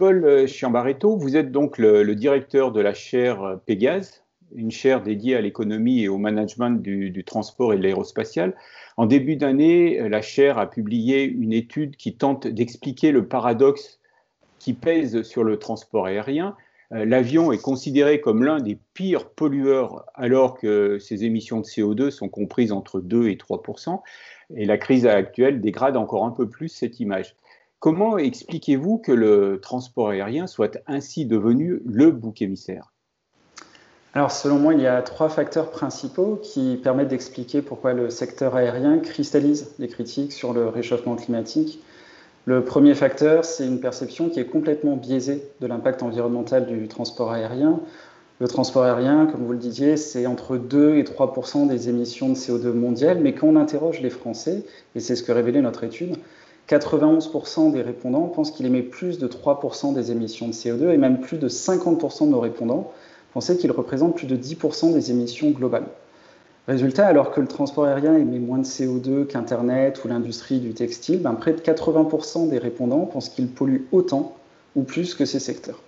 Paul Chiambaretto, vous êtes donc le, directeur de la chaire Pégase, une chaire dédiée à l'économie et au management du, transport et de l'aérospatial. En début d'année, la chaire a publié une étude qui tente d'expliquer le paradoxe qui pèse sur le transport aérien. Euh, l'avion est considéré comme l'un des pires pollueurs alors que ses émissions de CO2 sont comprises entre 2 et 3% et la crise actuelle dégrade encore un peu plus cette image. Comment expliquez-vous que le transport aérien soit ainsi devenu le bouc émissaire? Alors, selon moi, il y a trois facteurs principaux qui permettent d'expliquer pourquoi le secteur aérien cristallise les critiques sur le réchauffement climatique. Le premier facteur, c'est une perception qui est complètement biaisée de l'impact environnemental du transport aérien. Le transport aérien, comme vous le disiez, c'est entre 2 et 3% des émissions de CO2 mondiales, mais quand on interroge les Français, et c'est ce que révélait notre étude, 91% des répondants pensent qu'il émet plus de 3% des émissions de CO2 et même plus de 50% de nos répondants pensaient qu'il représente plus de 10% des émissions globales. Résultat, alors que le transport aérien émet moins de CO2 qu'Internet ou l'industrie du textile, ben près de 80% des répondants pensent qu'il pollue autant ou plus que ces secteurs.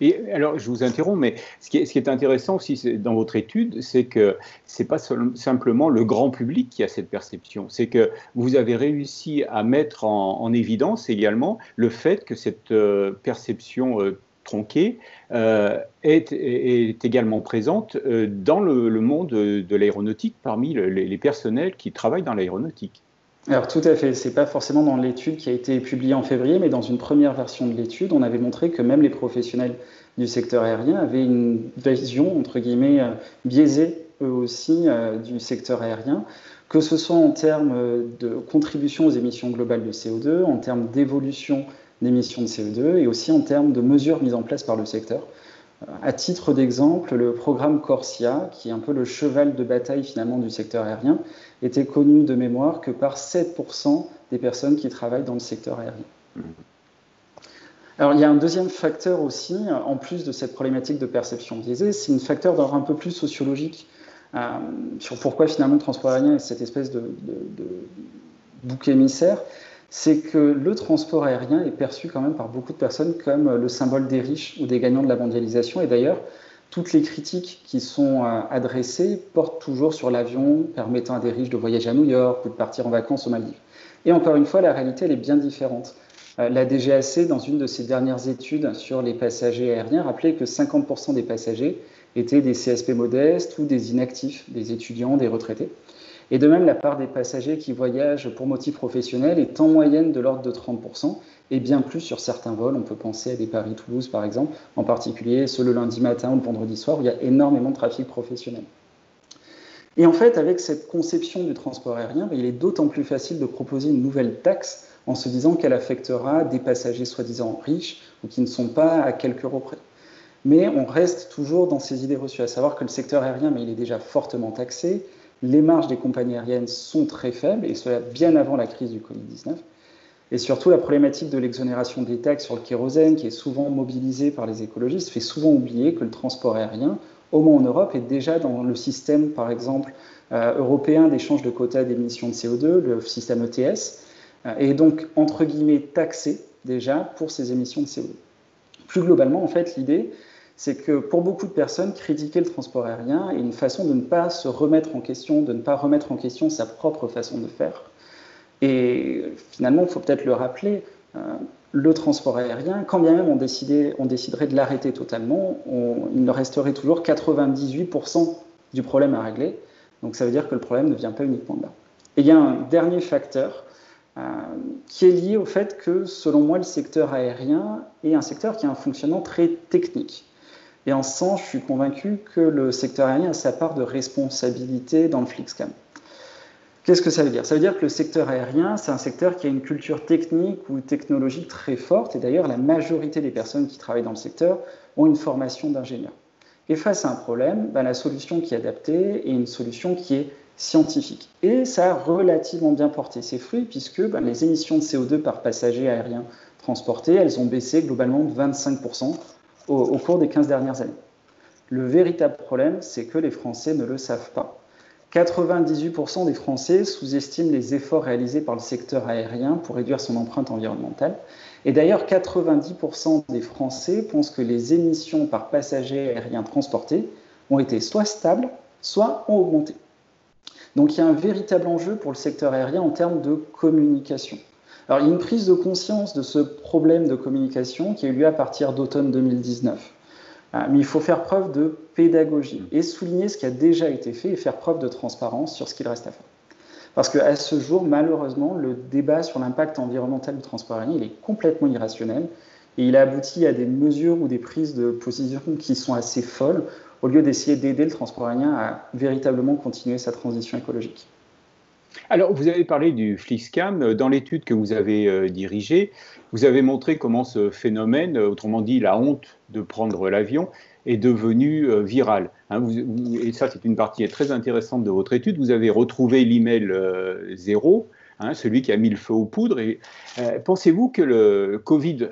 Et alors, je vous interromps, mais ce qui est, intéressant aussi dans votre étude, c'est que ce n'est pas simplement le grand public qui a cette perception, c'est que vous avez réussi à mettre en, en, évidence également le fait que cette euh, perception euh, tronquée euh, est, également présente dans le, monde de, l'aéronautique parmi les, personnels qui travaillent dans l'aéronautique. Alors tout à fait, c'est pas forcément dans l'étude qui a été publiée en février, mais dans une première version de l'étude, on avait montré que même les professionnels du secteur aérien avaient une vision entre guillemets euh, biaisée eux aussi du secteur aérien, que ce soit en termes de contribution aux émissions globales de CO2, en termes d'évolution d'émissions de CO2 et aussi en termes de mesures mises en place par le secteur. À titre d'exemple, le programme Corsia, qui est un peu le cheval de bataille finalement du secteur aérien, était connu de mémoire que par 7% des personnes qui travaillent dans le secteur aérien. Alors il y a un deuxième facteur aussi, en plus de cette problématique de perception biaisée, c'est un facteur d'ordre un peu plus sociologique euh, sur pourquoi finalement le transport aérien est cette espèce de, de bouc émissaire c'est que le transport aérien est perçu quand même par beaucoup de personnes comme le symbole des riches ou des gagnants de la mondialisation. Et d'ailleurs, toutes les critiques qui sont euh, adressées portent toujours sur l'avion permettant à des riches de voyager à New York ou de partir en vacances aux Maldives. Et encore une fois, la réalité, elle est bien différente. Euh, la DGAC, dans une de ses dernières études sur les passagers aériens, rappelait que 50% des passagers étaient des CSP modestes ou des inactifs, des étudiants, des retraités. Et de même, la part des passagers qui voyagent pour motif professionnel est en moyenne de l'ordre de 30%, et bien plus sur certains vols. On peut penser à des Paris-Toulouse, par exemple, en particulier ceux le lundi matin ou le vendredi soir, où il y a énormément de trafic professionnel. Et en fait, avec cette conception du transport aérien, il est d'autant plus facile de proposer une nouvelle taxe en se disant qu'elle affectera des passagers soi-disant riches ou qui ne sont pas à quelques euros près. Mais on reste toujours dans ces idées reçues, à savoir que le secteur aérien, est déjà fortement taxé, les marges des compagnies aériennes sont très faibles, et cela bien avant la crise du Covid-19. Et surtout, la problématique de l'exonération des taxes sur le kérosène, qui est souvent mobilisée par les écologistes, fait souvent oublier que le transport aérien, au moins en Europe, est déjà dans le système, par exemple, euh, européen d'échange de quotas d'émissions de CO2, le système ETS, euh, et donc, entre guillemets, taxé déjà pour ces émissions de CO2. Plus globalement, en fait, l'idée, c'est que pour beaucoup de personnes, critiquer le transport aérien est une façon de ne pas se remettre en question, de ne pas remettre en question sa propre façon de faire. Et finalement, il faut peut-être le rappeler, euh, le transport aérien, quand bien même on, déciderait de l'arrêter totalement, il ne resterait toujours 98% du problème à régler. Donc ça veut dire que le problème ne vient pas uniquement de là. Et il y a un dernier facteur euh, qui est lié au fait que, selon moi, le secteur aérien est un secteur qui a un fonctionnement très technique. Et en ce sens, je suis convaincu que le secteur aérien a sa part de responsabilité dans le Flixcam. Qu'est-ce que ça veut dire? Ça veut dire que le secteur aérien, c'est un secteur qui a une culture technique ou technologique très forte, et d'ailleurs la majorité des personnes qui travaillent dans le secteur ont une formation d'ingénieur. Et face à un problème, ben, la solution qui est adaptée est une solution qui est scientifique. Et ça a relativement bien porté ses fruits, puisque ben, les émissions de CO2 par passager aérien transporté, elles ont baissé globalement de 25% au, cours des 15 dernières années. Le véritable problème, c'est que les Français ne le savent pas. 98% des Français sous-estiment les efforts réalisés par le secteur aérien pour réduire son empreinte environnementale. Et d'ailleurs, 90% des Français pensent que les émissions par passager aérien transporté ont été soit stables, soit ont augmenté. Donc il y a un véritable enjeu pour le secteur aérien en termes de communication. Alors il y a une prise de conscience de ce problème de communication qui a eu lieu à partir d'automne 2019. Ah, mais il faut faire preuve de pédagogie et souligner ce qui a déjà été fait et faire preuve de transparence sur ce qu'il reste à faire. Parce qu'à ce jour, malheureusement, le débat sur l'impact environnemental du transport aérien est complètement irrationnel et il a abouti à des mesures ou des prises de position qui sont assez folles au lieu d'essayer d'aider le transport aérien à véritablement continuer sa transition écologique. Alors, vous avez parlé du Flixcam. Dans l'étude que vous avez euh, dirigée, vous avez montré comment ce phénomène, euh, autrement dit la honte de prendre l'avion, est devenu euh, viral. Hein, et ça, c'est une partie très intéressante de votre étude. Vous avez retrouvé l'email zéro, hein, celui qui a mis le feu aux poudres. Pensez-vous que le Covid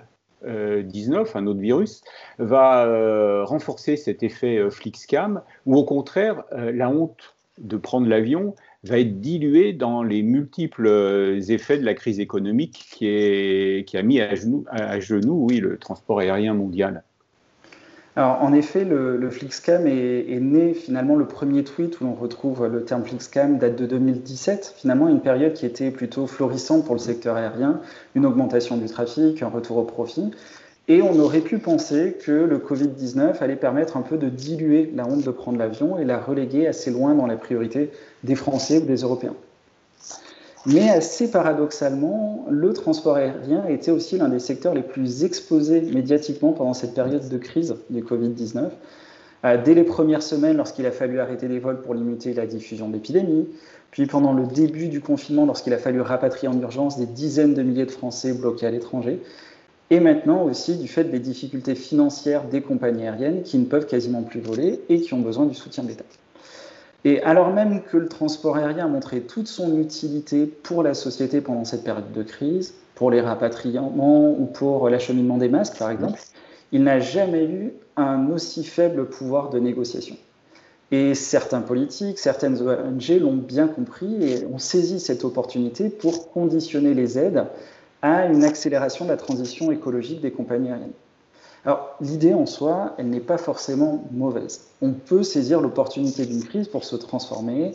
19, un autre virus, va renforcer cet effet Flixcam, ou au contraire, la honte de prendre l'avion va être dilué dans les multiples euh, effets de la crise économique qui, est, qui a mis à genoux, oui, le transport aérien mondial. Alors, en effet, le, Flixcam est, né finalement le premier tweet où l'on retrouve le terme Flixcam date de 2017, finalement une période qui était plutôt florissante pour le secteur aérien, une augmentation du trafic, un retour au profit. Et on aurait pu penser que le Covid-19 allait permettre un peu de diluer la honte de prendre l'avion et la reléguer assez loin dans la priorité des Français ou des Européens. Mais assez paradoxalement, le transport aérien était aussi l'un des secteurs les plus exposés médiatiquement pendant cette période de crise du Covid-19. Euh, dès les premières semaines, lorsqu'il a fallu arrêter les vols pour limiter la diffusion de l'épidémie, puis pendant le début du confinement, lorsqu'il a fallu rapatrier en urgence des dizaines de milliers de Français bloqués à l'étranger, et maintenant aussi du fait des difficultés financières des compagnies aériennes qui ne peuvent quasiment plus voler et qui ont besoin du soutien de l'État. Et alors même que le transport aérien a montré toute son utilité pour la société pendant cette période de crise, pour les rapatriements ou pour l'acheminement des masques par exemple, il n'a jamais eu un aussi faible pouvoir de négociation. Et certains politiques, certaines ONG l'ont bien compris et ont saisi cette opportunité pour conditionner les aides à une accélération de la transition écologique des compagnies aériennes. Alors, l'idée en soi, elle n'est pas forcément mauvaise. On peut saisir l'opportunité d'une crise pour se transformer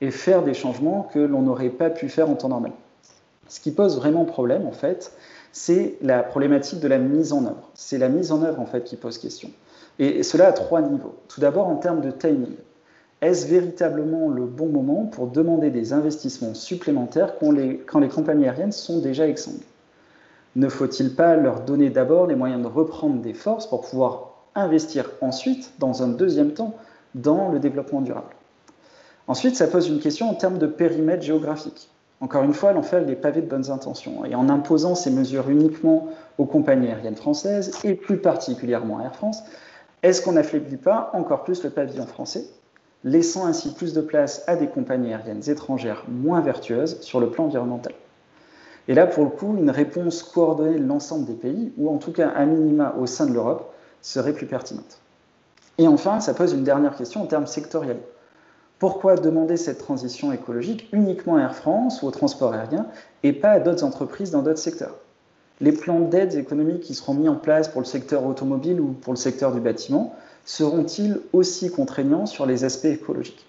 et faire des changements que l'on n'aurait pas pu faire en temps normal. Ce qui pose vraiment problème, en fait, c'est la problématique de la mise en œuvre. C'est la mise en œuvre, en fait, qui pose question. Et cela à trois niveaux. Tout d'abord, en termes de timing. Est-ce véritablement le bon moment pour demander des investissements supplémentaires quand les, quand les compagnies aériennes sont déjà exsangues? Ne faut-il pas leur donner d'abord les moyens de reprendre des forces pour pouvoir investir ensuite, dans un deuxième temps, dans le développement durable? Ensuite, ça pose une question en termes de périmètre géographique. Encore une fois, fait des pavés de bonnes intentions. Et en imposant ces mesures uniquement aux compagnies aériennes françaises, et plus particulièrement à Air France, est-ce qu'on n'affaiblit pas encore plus le pavillon français, laissant ainsi plus de place à des compagnies aériennes étrangères moins vertueuses sur le plan environnemental? Et là, pour le coup, une réponse coordonnée de l'ensemble des pays, ou en tout cas un minima au sein de l'Europe, serait plus pertinente. Et enfin, ça pose une dernière question en termes sectoriels. Pourquoi demander cette transition écologique uniquement à Air France ou au transport aérien et pas à d'autres entreprises dans d'autres secteurs? Les plans d'aide économiques qui seront mis en place pour le secteur automobile ou pour le secteur du bâtiment seront-ils aussi contraignants sur les aspects écologiques?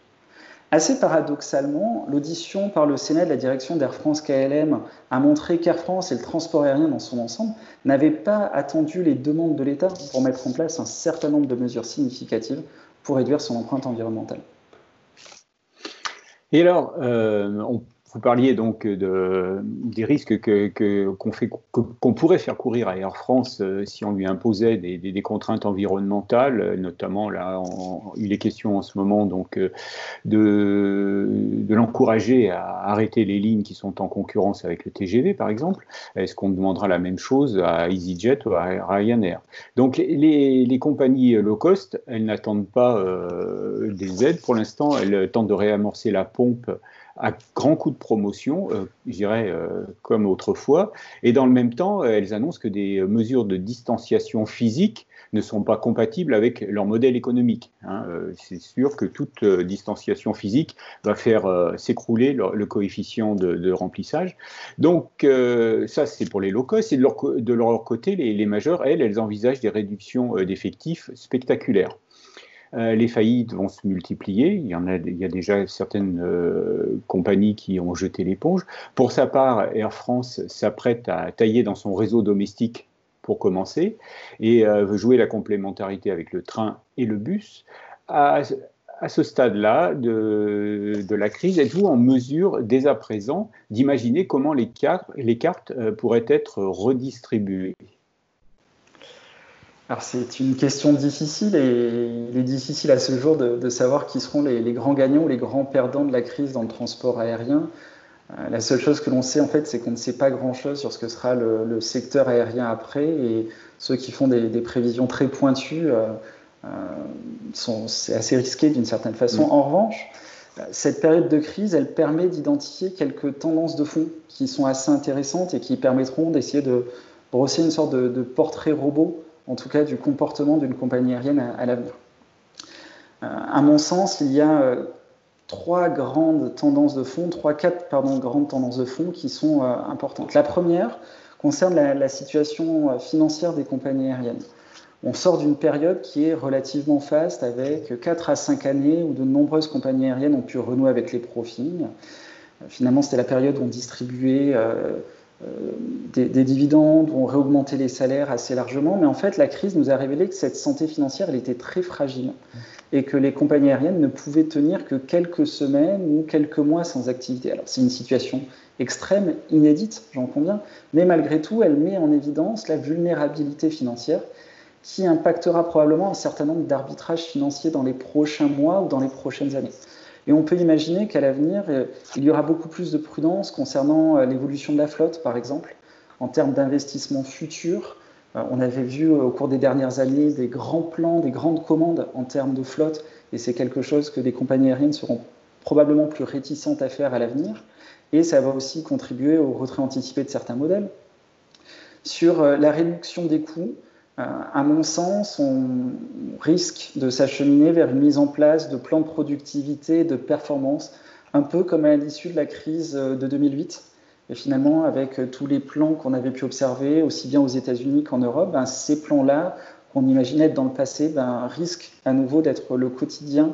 Assez paradoxalement, l'audition par le Sénat de la direction d'Air France KLM a montré qu'Air France et le transport aérien dans son ensemble n'avaient pas attendu les demandes de l'État pour mettre en place un certain nombre de mesures significatives pour réduire son empreinte environnementale. Et alors, euh, vous parliez donc de, des risques qu'on pourrait faire courir à Air France euh, si on lui imposait des, contraintes environnementales, notamment là, il est question en ce moment donc euh, de, l'encourager à arrêter les lignes qui sont en concurrence avec le TGV par exemple. Est-ce qu'on demandera la même chose à EasyJet ou à Ryanair? Donc les, compagnies low cost, elles n'attendent pas euh, des aides pour l'instant, elles tentent de réamorcer la pompe à grands coups de promotion, euh, je dirais comme autrefois, et dans le même temps, elles annoncent que des mesures de distanciation physique ne sont pas compatibles avec leur modèle économique. Hein. C'est sûr que toute distanciation physique va faire s'écrouler le, coefficient de, remplissage. Donc ça, c'est pour les low cost. Et de leur, côté, les, les majeurs, elles, elles envisagent des réductions d'effectifs spectaculaires. Euh, les faillites vont se multiplier. Il y, en a, il y a déjà certaines euh, compagnies qui ont jeté l'éponge. Pour sa part, Air France s'apprête à tailler dans son réseau domestique pour commencer et euh, veut jouer la complémentarité avec le train et le bus. À, ce stade-là de, la crise, êtes-vous en mesure dès à présent d'imaginer comment les cartes pourraient être redistribuées? Alors c'est une question difficile et il est difficile à ce jour de, savoir qui seront les, grands gagnants ou les grands perdants de la crise dans le transport aérien. Euh, la seule chose que l'on sait en fait, c'est qu'on ne sait pas grand-chose sur ce que sera le, secteur aérien après et ceux qui font des, prévisions très pointues, euh, euh, sont, c'est assez risqué d'une certaine façon. En revanche, cette période de crise, elle permet d'identifier quelques tendances de fond qui sont assez intéressantes et qui permettront d'essayer de brosser une sorte de, de portrait robot en tout cas du comportement d'une compagnie aérienne à, l'avenir. Euh, à mon sens, il y a euh, trois grandes tendances de fond, trois, quatre pardon, grandes tendances de fond qui sont euh, importantes. La première concerne la, situation financière des compagnies aériennes. On sort d'une période qui est relativement faste avec 4 à 5 années où de nombreuses compagnies aériennes ont pu renouer avec les profits. Finalement, c'était la période où on distribuait euh, des, dividendes, ont réaugmenté les salaires assez largement, mais en fait la crise nous a révélé que cette santé financière était très fragile et que les compagnies aériennes ne pouvaient tenir que quelques semaines ou quelques mois sans activité. Alors c'est une situation extrême, inédite, j'en conviens, mais malgré tout elle met en évidence la vulnérabilité financière qui impactera probablement un certain nombre d'arbitrages financiers dans les prochains mois ou dans les prochaines années. Et on peut imaginer qu'à l'avenir, euh, il y aura beaucoup plus de prudence concernant euh, l'évolution de la flotte, par exemple, en termes d'investissement futur. Euh, on avait vu au cours des dernières années des grands plans, des grandes commandes en termes de flotte, et c'est quelque chose que des compagnies aériennes seront probablement plus réticentes à faire à l'avenir. Et ça va aussi contribuer au retrait anticipé de certains modèles. Sur la réduction des coûts, à mon sens, on risque de s'acheminer vers une mise en place de plans de productivité, de performance, un peu comme à l'issue de la crise euh, de 2008. Et finalement, avec euh, tous les plans qu'on avait pu observer, aussi bien aux États-Unis qu'en Europe, ben, ces plans-là, qu'on imaginait être dans le passé, ben, risquent à nouveau d'être le quotidien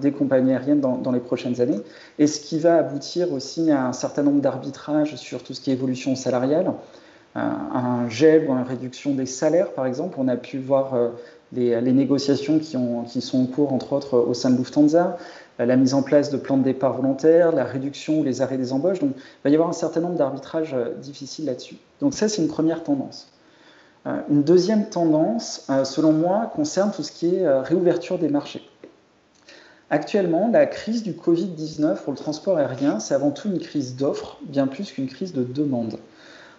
des compagnies aériennes dans, les prochaines années. Et ce qui va aboutir aussi à un certain nombre d'arbitrages sur tout ce qui est évolution salariale un gel ou une réduction des salaires, par exemple. On a pu voir euh, les, négociations qui, ont, qui, sont en cours, entre autres, au sein de Lufthansa, euh, la mise en place de plans de départ volontaires, la réduction ou les arrêts des embauches. Donc, il va y avoir un certain nombre d'arbitrages euh, difficiles là-dessus. Donc, ça, c'est une première tendance. Une deuxième tendance, selon moi, concerne tout ce qui est réouverture des marchés. Actuellement, la crise du Covid-19 pour le transport aérien, c'est avant tout une crise d'offres, bien plus qu'une crise de demande.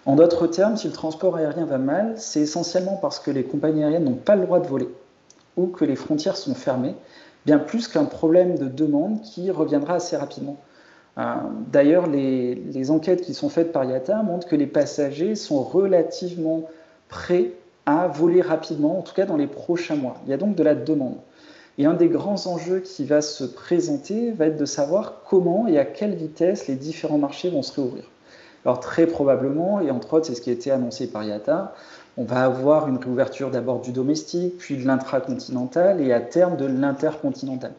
En d'autres termes, si le transport aérien va mal, c'est essentiellement parce que les compagnies aériennes n'ont pas le droit de voler ou que les frontières sont fermées, bien plus qu'un problème de demande qui reviendra assez rapidement. Euh, d'ailleurs, les, enquêtes qui sont faites par IATA montrent que les passagers sont relativement prêts à voler rapidement, en tout cas dans les prochains mois. Il y a donc de la demande. Et un des grands enjeux qui va se présenter va être de savoir comment et à quelle vitesse les différents marchés vont se réouvrir. Alors très probablement, et entre autres c'est ce qui a été annoncé par IATA, on va avoir une réouverture d'abord du domestique, puis de l'intracontinental et à terme de l'intercontinental.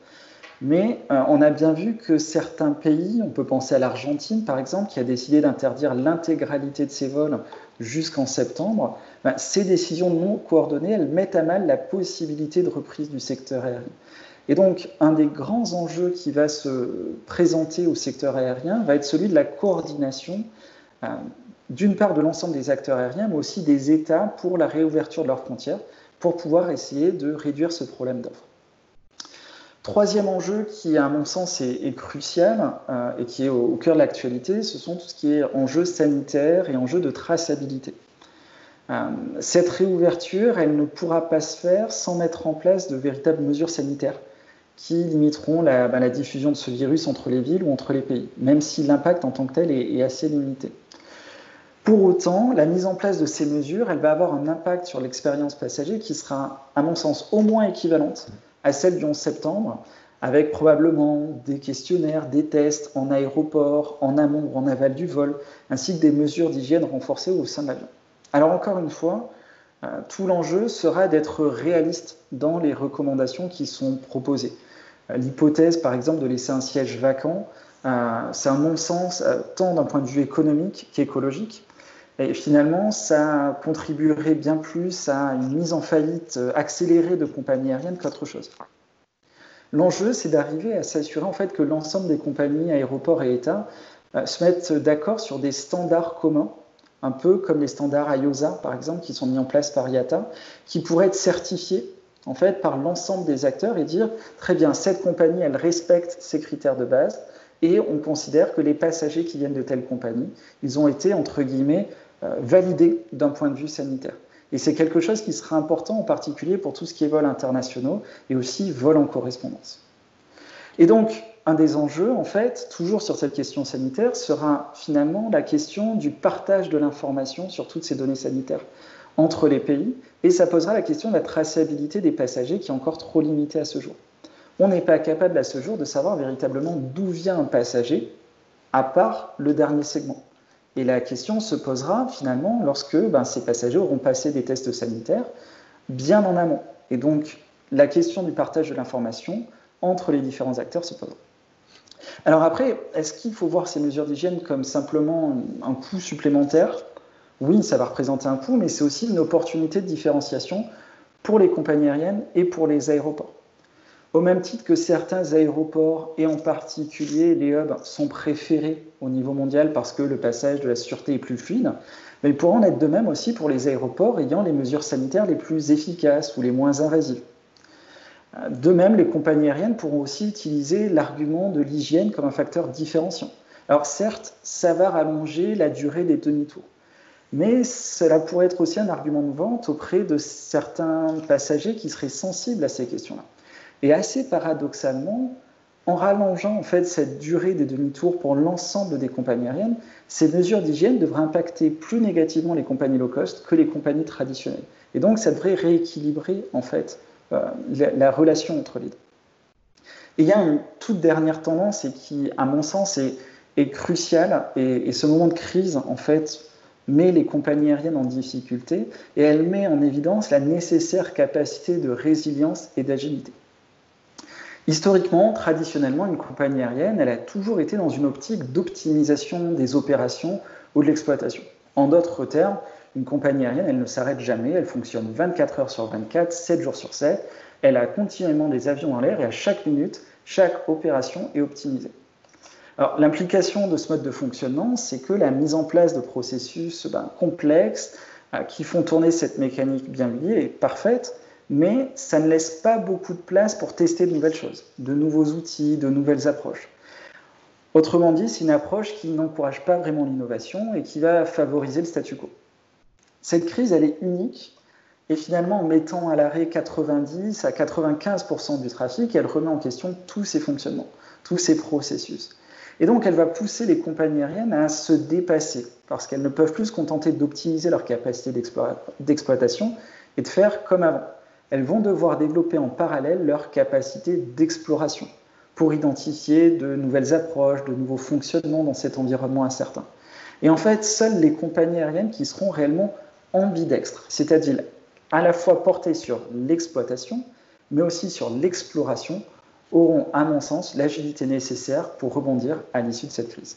Mais euh, on a bien vu que certains pays, on peut penser à l'Argentine par exemple, qui a décidé d'interdire l'intégralité de ses vols jusqu'en septembre, ben, ces décisions non coordonnées, elles mettent à mal la possibilité de reprise du secteur aérien. Et donc, un des grands enjeux qui va se présenter au secteur aérien va être celui de la coordination d'une part de l'ensemble des acteurs aériens, mais aussi des États pour la réouverture de leurs frontières, pour pouvoir essayer de réduire ce problème d'offre. Troisième enjeu qui, à mon sens, est, crucial euh, et qui est au, cœur de l'actualité, ce sont tout ce qui est enjeux sanitaires et enjeux de traçabilité. Euh, cette réouverture, elle ne pourra pas se faire sans mettre en place de véritables mesures sanitaires qui limiteront la, bah, diffusion de ce virus entre les villes ou entre les pays, même si l'impact en tant que tel est, assez limité. Pour autant, la mise en place de ces mesures, elle va avoir un impact sur l'expérience passager qui sera, à mon sens, au moins équivalente à celle du 11 septembre, avec probablement des questionnaires, des tests en aéroport, en amont ou en aval du vol, ainsi que des mesures d'hygiène renforcées au sein de l'avion. Alors encore une fois, euh, tout l'enjeu sera d'être réaliste dans les recommandations qui sont proposées. L'hypothèse, par exemple, de laisser un siège vacant, euh, c'est un non-sens euh, tant d'un point de vue économique qu'écologique. Et finalement, ça contribuerait bien plus à une mise en faillite euh, accélérée de compagnies aériennes qu'autre chose. L'enjeu, c'est d'arriver à s'assurer en fait que l'ensemble des compagnies, aéroports et États se mettent d'accord sur des standards communs, un peu comme les standards IOSA, par exemple, qui sont mis en place par IATA, qui pourraient être certifiés en fait, par l'ensemble des acteurs et dire très bien, cette compagnie, elle respecte ces critères de base et on considère que les passagers qui viennent de telle compagnie, ils ont été, entre guillemets, euh, validés d'un point de vue sanitaire. Et c'est quelque chose qui sera important en particulier pour tout ce qui est vols internationaux et aussi vols en correspondance. Et donc, un des enjeux, en fait, toujours sur cette question sanitaire, sera finalement la question du partage de l'information sur toutes ces données sanitaires entre les pays, et ça posera la question de la traçabilité des passagers qui est encore trop limitée à ce jour. On n'est pas capable à ce jour de savoir véritablement d'où vient un passager, à part le dernier segment. Et la question se posera finalement lorsque ben, ces passagers auront passé des tests sanitaires bien en amont. Et donc la question du partage de l'information entre les différents acteurs se posera. Alors après, est-ce qu'il faut voir ces mesures d'hygiène comme simplement un coût supplémentaire oui, ça va représenter un coût, mais c'est aussi une opportunité de différenciation pour les compagnies aériennes et pour les aéroports. Au même titre que certains aéroports, et en particulier les hubs, sont préférés au niveau mondial parce que le passage de la sûreté est plus fluide, mais il pourra en être de même aussi pour les aéroports ayant les mesures sanitaires les plus efficaces ou les moins invasives. De même, les compagnies aériennes pourront aussi utiliser l'argument de l'hygiène comme un facteur différenciant. Alors certes, ça va rallonger la durée des demi-tours mais cela pourrait être aussi un argument de vente auprès de certains passagers qui seraient sensibles à ces questions-là. Et assez paradoxalement, en rallongeant en fait cette durée des demi-tours pour l'ensemble des compagnies aériennes, ces mesures d'hygiène devraient impacter plus négativement les compagnies low cost que les compagnies traditionnelles. Et donc, ça devrait rééquilibrer en fait euh, la, relation entre les deux. Et il y a une toute dernière tendance qui, à mon sens, est, cruciale. Et, ce moment de crise, en fait, met les compagnies aériennes en difficulté et elle met en évidence la nécessaire capacité de résilience et d'agilité. Historiquement, traditionnellement, une compagnie aérienne, elle a toujours été dans une optique d'optimisation des opérations ou de l'exploitation. En d'autres termes, une compagnie aérienne, elle ne s'arrête jamais, elle fonctionne 24 heures sur 24, 7 jours sur 7, elle a continuellement des avions en l'air et à chaque minute, chaque opération est optimisée l'implication de ce mode de fonctionnement, c'est que la mise en place de processus ben, complexes euh, qui font tourner cette mécanique bien liée est parfaite, mais ça ne laisse pas beaucoup de place pour tester de nouvelles choses, de nouveaux outils, de nouvelles approches. Autrement dit, c'est une approche qui n'encourage pas vraiment l'innovation et qui va favoriser le statu quo. Cette crise, elle est unique et finalement, en mettant à l'arrêt 90 à 95% du trafic, elle remet en question tous ces fonctionnements, tous ces processus. Et donc, elle va pousser les compagnies aériennes à se dépasser, parce qu'elles ne peuvent plus se contenter d'optimiser leur capacité d'exploitation et de faire comme avant. Elles vont devoir développer en parallèle leur capacité d'exploration pour identifier de nouvelles approches, de nouveaux fonctionnements dans cet environnement incertain. Et en fait, seules les compagnies aériennes qui seront réellement ambidextres, c'est-à-dire à la fois portées sur l'exploitation, mais aussi sur l'exploration, auront, à mon sens, l'agilité nécessaire pour rebondir à l'issue de cette crise.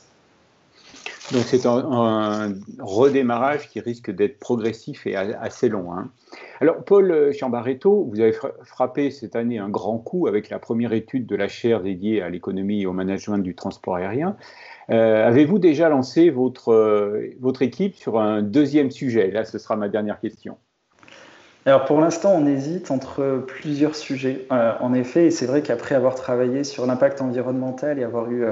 Donc c'est un, redémarrage qui risque d'être progressif et assez long. Hein. Alors Paul Chambaretto, vous avez frappé cette année un grand coup avec la première étude de la chaire dédiée à l'économie et au management du transport aérien. Euh, avez-vous déjà lancé votre, votre équipe sur un deuxième sujet? Là, ce sera ma dernière question. Alors pour l'instant, on hésite entre plusieurs sujets. Euh, en effet, et c'est vrai qu'après avoir travaillé sur l'impact environnemental et avoir eu euh,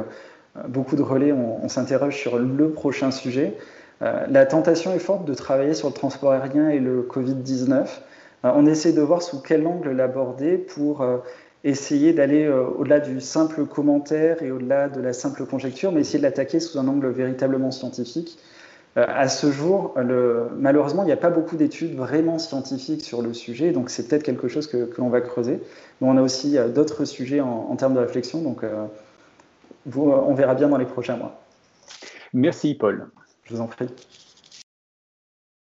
beaucoup de relais, on, s'interroge sur le prochain sujet. Euh, la tentation est forte de travailler sur le transport aérien et le Covid-19. on essaie de voir sous quel angle l'aborder pour essayer d'aller au-delà du simple commentaire et au-delà de la simple conjecture, mais essayer de l'attaquer sous un angle véritablement scientifique. À ce jour, le, malheureusement, il n'y a pas beaucoup d'études vraiment scientifiques sur le sujet, donc c'est peut-être quelque chose que, l'on va creuser. Mais on a aussi d'autres sujets en, en, termes de réflexion, donc vous, on verra bien dans les prochains mois. Merci Paul. Je vous en prie.